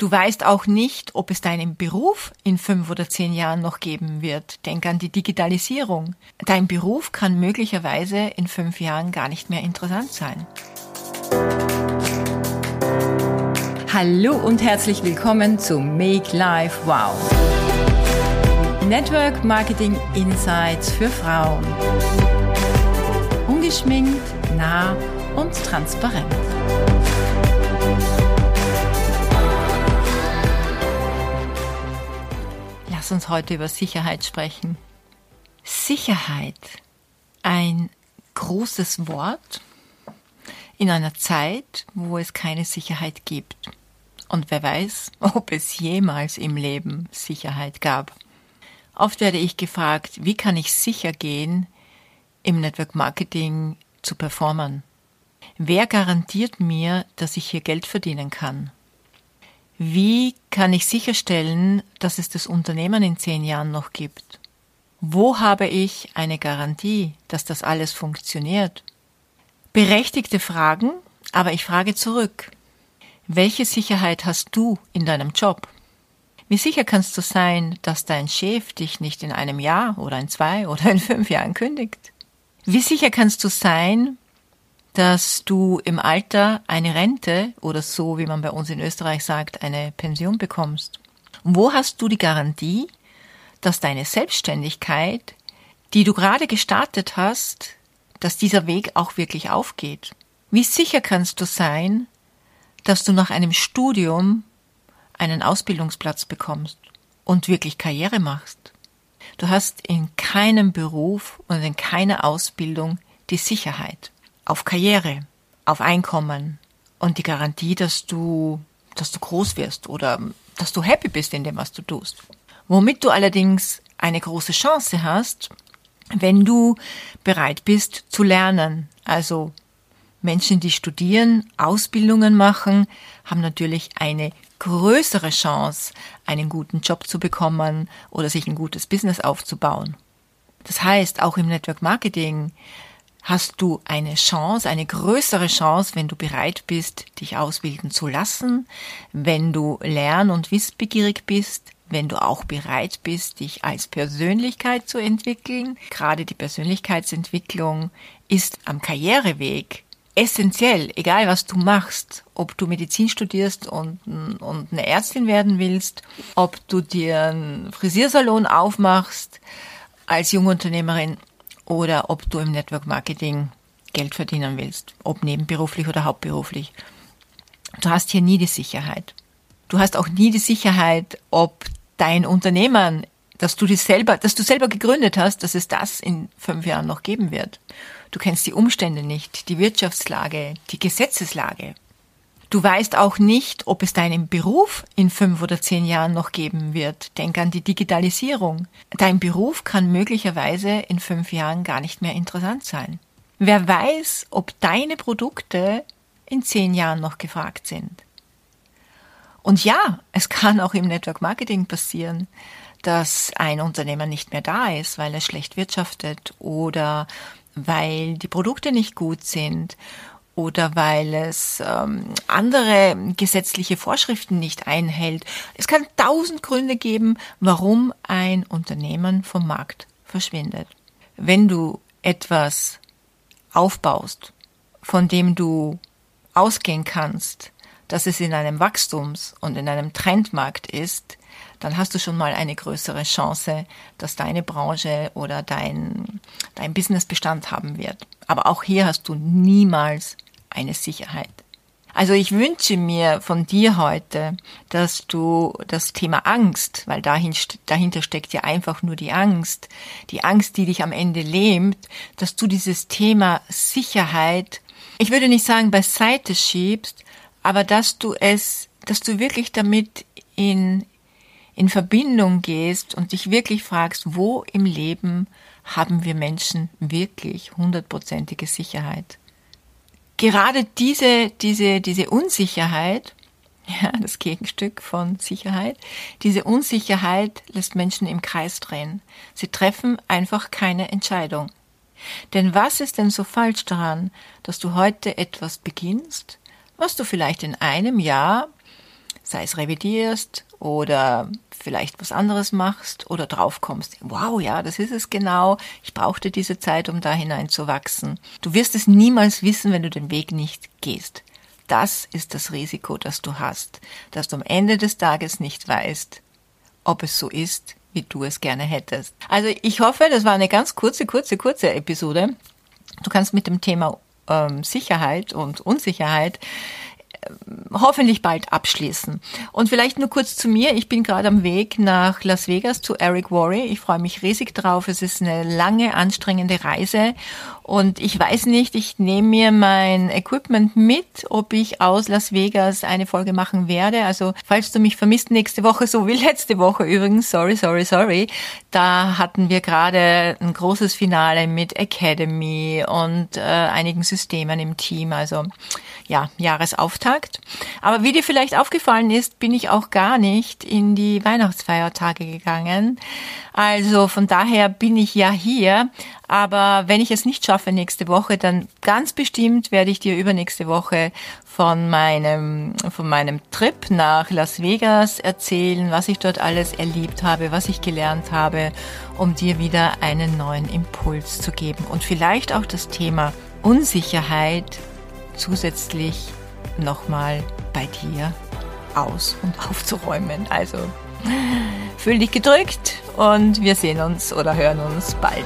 Du weißt auch nicht, ob es deinen Beruf in fünf oder zehn Jahren noch geben wird. Denk an die Digitalisierung. Dein Beruf kann möglicherweise in fünf Jahren gar nicht mehr interessant sein. Hallo und herzlich willkommen zu Make Life Wow. Network Marketing Insights für Frauen. Ungeschminkt, nah und transparent. Lass uns heute über Sicherheit sprechen. Sicherheit, ein großes Wort in einer Zeit, wo es keine Sicherheit gibt. Und wer weiß, ob es jemals im Leben Sicherheit gab. Oft werde ich gefragt, wie kann ich sicher gehen, im Network Marketing zu performen? Wer garantiert mir, dass ich hier Geld verdienen kann? Wie kann ich sicherstellen, dass es das Unternehmen in zehn Jahren noch gibt? Wo habe ich eine Garantie, dass das alles funktioniert? Berechtigte Fragen, aber ich frage zurück. Welche Sicherheit hast du in deinem Job? Wie sicher kannst du sein, dass dein Chef dich nicht in einem Jahr oder in zwei oder in fünf Jahren kündigt? Wie sicher kannst du sein, dass du im Alter eine Rente oder so, wie man bei uns in Österreich sagt, eine Pension bekommst. wo hast du die Garantie, dass deine Selbstständigkeit, die du gerade gestartet hast, dass dieser Weg auch wirklich aufgeht? Wie sicher kannst du sein, dass du nach einem Studium einen Ausbildungsplatz bekommst und wirklich Karriere machst? Du hast in keinem Beruf und in keiner Ausbildung die Sicherheit auf Karriere, auf Einkommen und die Garantie, dass du, dass du groß wirst oder dass du happy bist in dem, was du tust. Womit du allerdings eine große Chance hast, wenn du bereit bist zu lernen. Also Menschen, die studieren, Ausbildungen machen, haben natürlich eine größere Chance, einen guten Job zu bekommen oder sich ein gutes Business aufzubauen. Das heißt, auch im Network Marketing hast du eine Chance, eine größere Chance, wenn du bereit bist, dich ausbilden zu lassen, wenn du lern- und wissbegierig bist, wenn du auch bereit bist, dich als Persönlichkeit zu entwickeln. Gerade die Persönlichkeitsentwicklung ist am Karriereweg essentiell, egal was du machst, ob du Medizin studierst und, und eine Ärztin werden willst, ob du dir einen Frisiersalon aufmachst als Jungunternehmerin oder ob du im Network Marketing Geld verdienen willst, ob nebenberuflich oder hauptberuflich. Du hast hier nie die Sicherheit. Du hast auch nie die Sicherheit, ob dein Unternehmen, dass du dich selber, dass du selber gegründet hast, dass es das in fünf Jahren noch geben wird. Du kennst die Umstände nicht, die Wirtschaftslage, die Gesetzeslage. Du weißt auch nicht, ob es deinen Beruf in fünf oder zehn Jahren noch geben wird. Denk an die Digitalisierung. Dein Beruf kann möglicherweise in fünf Jahren gar nicht mehr interessant sein. Wer weiß, ob deine Produkte in zehn Jahren noch gefragt sind. Und ja, es kann auch im Network Marketing passieren, dass ein Unternehmer nicht mehr da ist, weil er schlecht wirtschaftet oder weil die Produkte nicht gut sind oder weil es ähm, andere gesetzliche Vorschriften nicht einhält. Es kann tausend Gründe geben, warum ein Unternehmen vom Markt verschwindet. Wenn du etwas aufbaust, von dem du ausgehen kannst, dass es in einem Wachstums- und in einem Trendmarkt ist, dann hast du schon mal eine größere Chance, dass deine Branche oder dein, dein Business Bestand haben wird. Aber auch hier hast du niemals eine Sicherheit. Also ich wünsche mir von dir heute, dass du das Thema Angst, weil dahin, dahinter steckt ja einfach nur die Angst, die Angst, die dich am Ende lähmt, dass du dieses Thema Sicherheit, ich würde nicht sagen beiseite schiebst, aber dass du es, dass du wirklich damit in, in Verbindung gehst und dich wirklich fragst, wo im Leben haben wir Menschen wirklich hundertprozentige Sicherheit? gerade diese, diese, diese Unsicherheit, ja, das Gegenstück von Sicherheit, diese Unsicherheit lässt Menschen im Kreis drehen. Sie treffen einfach keine Entscheidung. Denn was ist denn so falsch daran, dass du heute etwas beginnst, was du vielleicht in einem Jahr sei es revidierst oder vielleicht was anderes machst oder draufkommst, wow, ja, das ist es genau, ich brauchte diese Zeit, um da hineinzuwachsen. Du wirst es niemals wissen, wenn du den Weg nicht gehst. Das ist das Risiko, das du hast, dass du am Ende des Tages nicht weißt, ob es so ist, wie du es gerne hättest. Also ich hoffe, das war eine ganz kurze, kurze, kurze Episode. Du kannst mit dem Thema ähm, Sicherheit und Unsicherheit hoffentlich bald abschließen. Und vielleicht nur kurz zu mir. Ich bin gerade am Weg nach Las Vegas zu Eric Worre. Ich freue mich riesig drauf. Es ist eine lange, anstrengende Reise. Und ich weiß nicht, ich nehme mir mein Equipment mit, ob ich aus Las Vegas eine Folge machen werde. Also falls du mich vermisst nächste Woche, so wie letzte Woche übrigens, sorry, sorry, sorry, da hatten wir gerade ein großes Finale mit Academy und äh, einigen Systemen im Team. Also ja, Jahresauftakt. Aber wie dir vielleicht aufgefallen ist, bin ich auch gar nicht in die Weihnachtsfeiertage gegangen. Also von daher bin ich ja hier. Aber wenn ich es nicht schaffe nächste Woche, dann ganz bestimmt werde ich dir übernächste Woche von meinem, von meinem Trip nach Las Vegas erzählen, was ich dort alles erlebt habe, was ich gelernt habe, um dir wieder einen neuen Impuls zu geben und vielleicht auch das Thema Unsicherheit zusätzlich nochmal bei dir aus und aufzuräumen. Also fühl dich gedrückt und wir sehen uns oder hören uns bald.